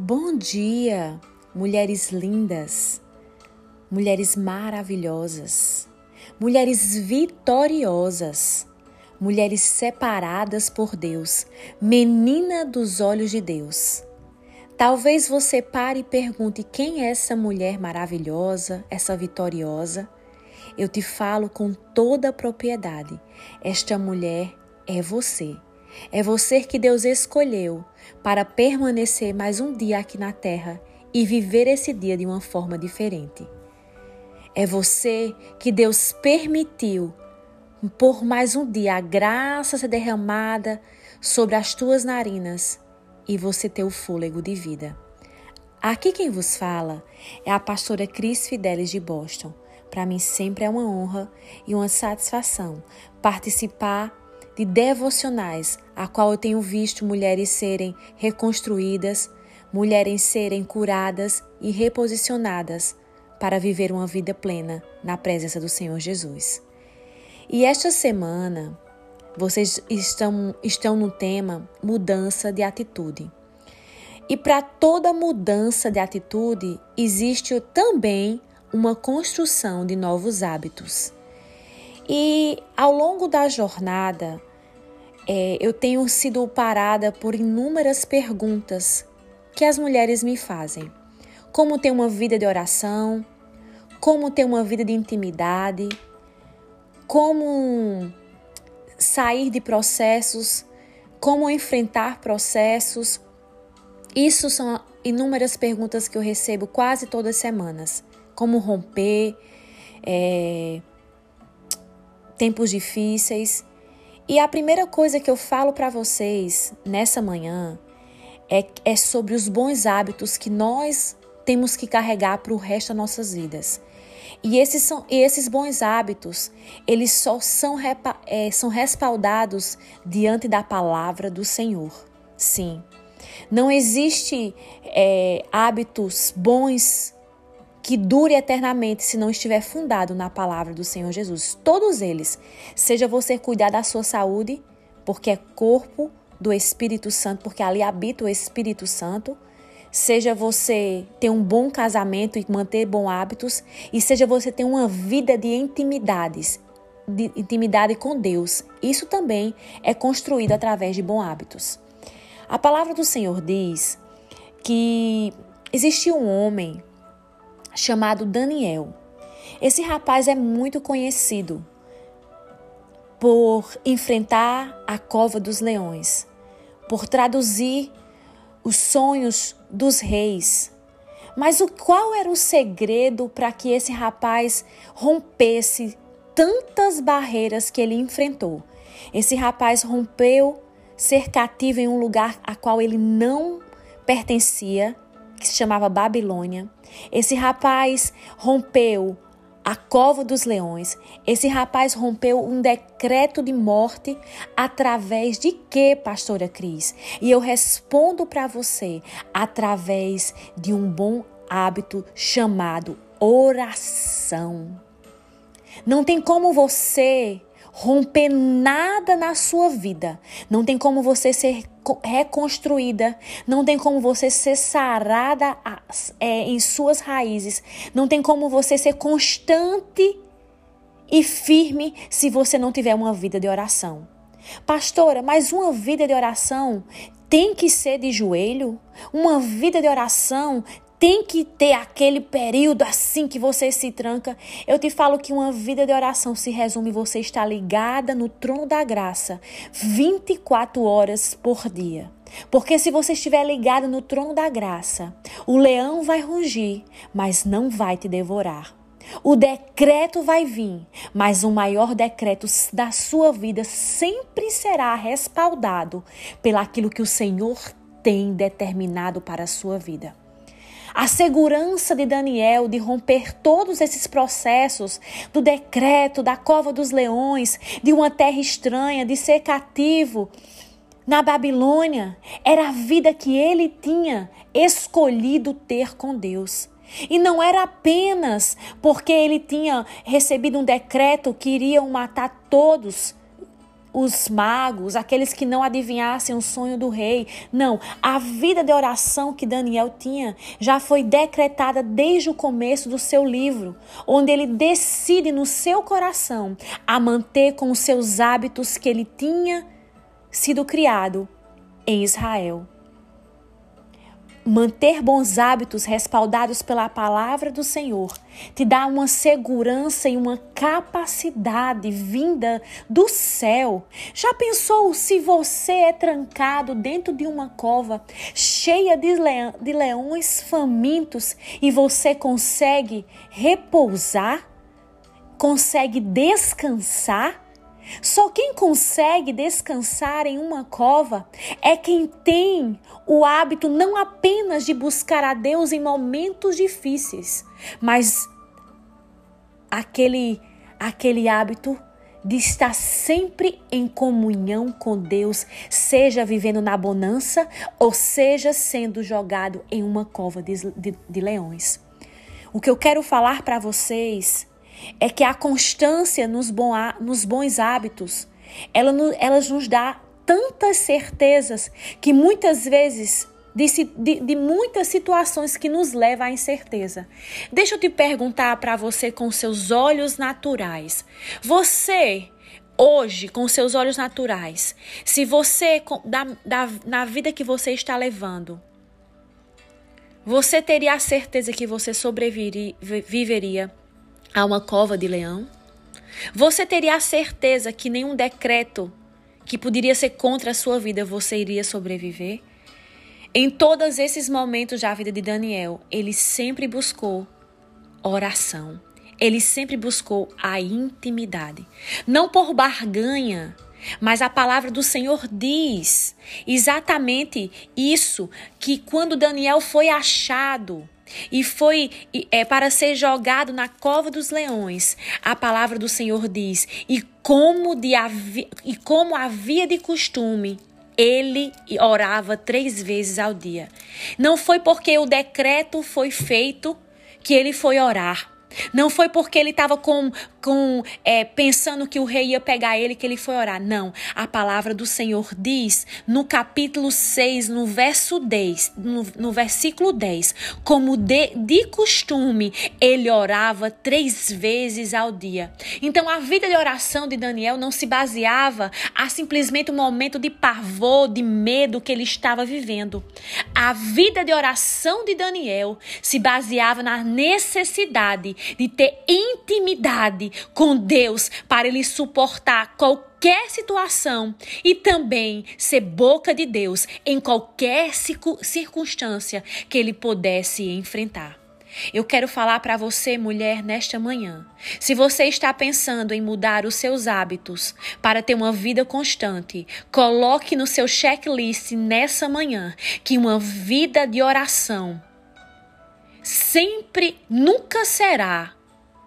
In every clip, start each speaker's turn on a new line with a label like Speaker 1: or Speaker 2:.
Speaker 1: Bom dia, mulheres lindas, mulheres maravilhosas, mulheres vitoriosas, mulheres separadas por Deus, menina dos olhos de Deus. Talvez você pare e pergunte quem é essa mulher maravilhosa, essa vitoriosa. Eu te falo com toda a propriedade: esta mulher é você. É você que Deus escolheu para permanecer mais um dia aqui na terra e viver esse dia de uma forma diferente. É você que Deus permitiu por mais um dia a graça ser derramada sobre as tuas narinas e você ter o fôlego de vida. Aqui quem vos fala é a pastora Cris Fidelis de Boston. Para mim sempre é uma honra e uma satisfação participar de devocionais, a qual eu tenho visto mulheres serem reconstruídas, mulheres serem curadas e reposicionadas para viver uma vida plena na presença do Senhor Jesus. E esta semana vocês estão, estão no tema mudança de atitude. E para toda mudança de atitude existe também uma construção de novos hábitos. E ao longo da jornada, é, eu tenho sido parada por inúmeras perguntas que as mulheres me fazem. Como ter uma vida de oração? Como ter uma vida de intimidade? Como sair de processos? Como enfrentar processos? Isso são inúmeras perguntas que eu recebo quase todas as semanas. Como romper? É, tempos difíceis. E a primeira coisa que eu falo para vocês nessa manhã é, é sobre os bons hábitos que nós temos que carregar para o resto das nossas vidas. E esses, são, e esses bons hábitos, eles só são, repa, é, são respaldados diante da palavra do Senhor. Sim. Não existe é, hábitos bons que dure eternamente se não estiver fundado na palavra do Senhor Jesus. Todos eles. Seja você cuidar da sua saúde, porque é corpo do Espírito Santo, porque ali habita o Espírito Santo. Seja você ter um bom casamento e manter bons hábitos, e seja você ter uma vida de intimidades, de intimidade com Deus. Isso também é construído através de bons hábitos. A palavra do Senhor diz que existiu um homem chamado Daniel. Esse rapaz é muito conhecido por enfrentar a cova dos leões, por traduzir os sonhos dos reis. Mas o qual era o segredo para que esse rapaz rompesse tantas barreiras que ele enfrentou? Esse rapaz rompeu ser cativo em um lugar a qual ele não pertencia que se chamava Babilônia. Esse rapaz rompeu a cova dos leões. Esse rapaz rompeu um decreto de morte através de quê, pastora Cris? E eu respondo para você através de um bom hábito chamado oração. Não tem como você romper nada na sua vida. Não tem como você ser reconstruída, não tem como você ser sarada é, em suas raízes, não tem como você ser constante e firme se você não tiver uma vida de oração. Pastora, mas uma vida de oração tem que ser de joelho? Uma vida de oração tem que ter aquele período assim que você se tranca. Eu te falo que uma vida de oração se resume você estar ligada no trono da graça 24 horas por dia. Porque se você estiver ligado no trono da graça, o leão vai rugir, mas não vai te devorar. O decreto vai vir, mas o maior decreto da sua vida sempre será respaldado pelaquilo que o Senhor tem determinado para a sua vida. A segurança de Daniel de romper todos esses processos do decreto, da cova dos leões, de uma terra estranha, de ser cativo na Babilônia, era a vida que ele tinha escolhido ter com Deus. E não era apenas porque ele tinha recebido um decreto que iriam matar todos os magos, aqueles que não adivinhassem o sonho do rei. Não, a vida de oração que Daniel tinha já foi decretada desde o começo do seu livro, onde ele decide no seu coração a manter com os seus hábitos que ele tinha sido criado em Israel. Manter bons hábitos respaldados pela palavra do Senhor te dá uma segurança e uma capacidade vinda do céu. Já pensou se você é trancado dentro de uma cova cheia de, leão, de leões famintos e você consegue repousar? Consegue descansar? Só quem consegue descansar em uma cova é quem tem o hábito não apenas de buscar a Deus em momentos difíceis, mas aquele aquele hábito de estar sempre em comunhão com Deus, seja vivendo na bonança ou seja sendo jogado em uma cova de, de, de leões. O que eu quero falar para vocês é que a constância nos, bons hábitos, ela, ela nos dá tantas certezas que muitas vezes de, de, de, muitas situações que nos levam à incerteza. Deixa eu te perguntar para você com seus olhos naturais. Você, hoje, com seus olhos naturais, se você, da, da, na vida que você está levando, você teria a certeza que você sobreviveria a uma cova de leão? Você teria a certeza que nenhum decreto que poderia ser contra a sua vida você iria sobreviver? Em todos esses momentos da vida de Daniel, ele sempre buscou oração. Ele sempre buscou a intimidade. Não por barganha, mas a palavra do Senhor diz exatamente isso: que quando Daniel foi achado, e foi é, para ser jogado na cova dos leões. A palavra do Senhor diz: e como, de, e como havia de costume, ele orava três vezes ao dia. Não foi porque o decreto foi feito que ele foi orar. Não foi porque ele estava com, com é, pensando que o rei ia pegar ele que ele foi orar. Não. A palavra do Senhor diz no capítulo 6, no verso 10, no, no versículo 10, como de, de costume, ele orava três vezes ao dia. Então a vida de oração de Daniel não se baseava a simplesmente um momento de pavor, de medo que ele estava vivendo. A vida de oração de Daniel se baseava na necessidade de ter intimidade com Deus para ele suportar qualquer situação e também ser boca de Deus em qualquer circunstância que ele pudesse enfrentar. Eu quero falar para você, mulher, nesta manhã. Se você está pensando em mudar os seus hábitos para ter uma vida constante, coloque no seu checklist nessa manhã que uma vida de oração sempre, nunca será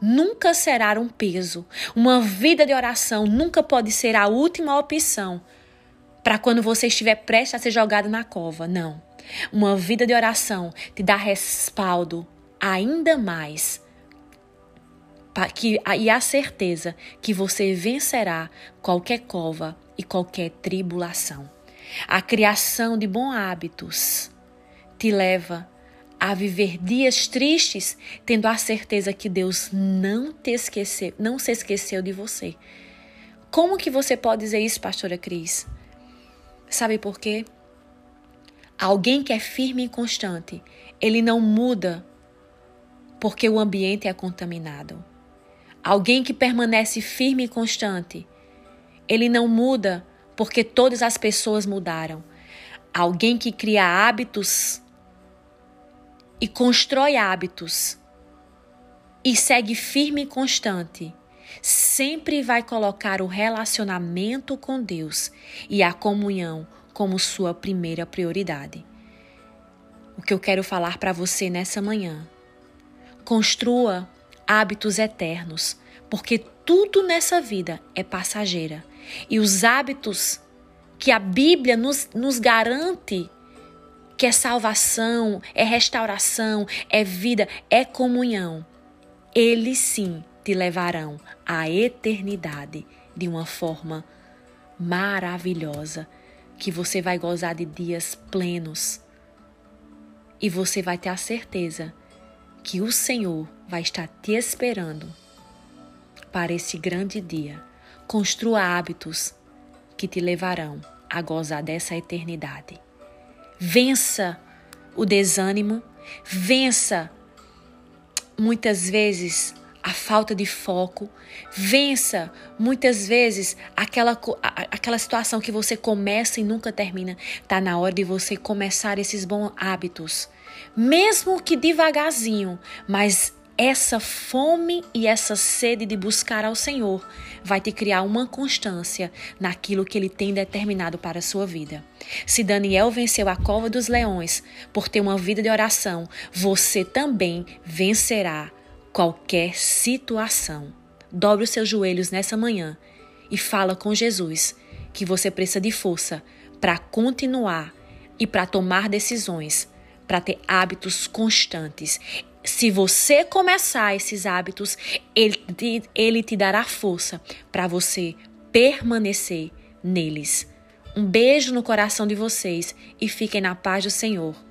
Speaker 1: nunca será um peso. Uma vida de oração nunca pode ser a última opção para quando você estiver prestes a ser jogado na cova. Não. Uma vida de oração te dá respaldo ainda mais que, e a certeza que você vencerá qualquer cova e qualquer tribulação. A criação de bons hábitos te leva a viver dias tristes, tendo a certeza que Deus não te esqueceu, não se esqueceu de você. Como que você pode dizer isso, pastora Cris? Sabe por quê? Alguém que é firme e constante, ele não muda porque o ambiente é contaminado. Alguém que permanece firme e constante, ele não muda porque todas as pessoas mudaram. Alguém que cria hábitos e constrói hábitos. E segue firme e constante, sempre vai colocar o relacionamento com Deus e a comunhão como sua primeira prioridade. O que eu quero falar para você nessa manhã: construa hábitos eternos, porque tudo nessa vida é passageira. E os hábitos que a Bíblia nos, nos garante que é salvação, é restauração, é vida, é comunhão, eles sim te levarão à eternidade de uma forma maravilhosa, que você vai gozar de dias plenos. E você vai ter a certeza que o Senhor vai estar te esperando para esse grande dia. Construa hábitos que te levarão a gozar dessa eternidade. Vença o desânimo, vença muitas vezes a falta de foco, vença muitas vezes aquela, aquela situação que você começa e nunca termina. Está na hora de você começar esses bons hábitos, mesmo que devagarzinho, mas essa fome e essa sede de buscar ao Senhor vai te criar uma constância naquilo que Ele tem determinado para a sua vida. Se Daniel venceu a cova dos leões por ter uma vida de oração, você também vencerá qualquer situação. Dobre os seus joelhos nessa manhã e fala com Jesus que você precisa de força para continuar e para tomar decisões, para ter hábitos constantes se você começar esses hábitos, ele te, ele te dará força para você permanecer neles. Um beijo no coração de vocês e fiquem na paz do Senhor.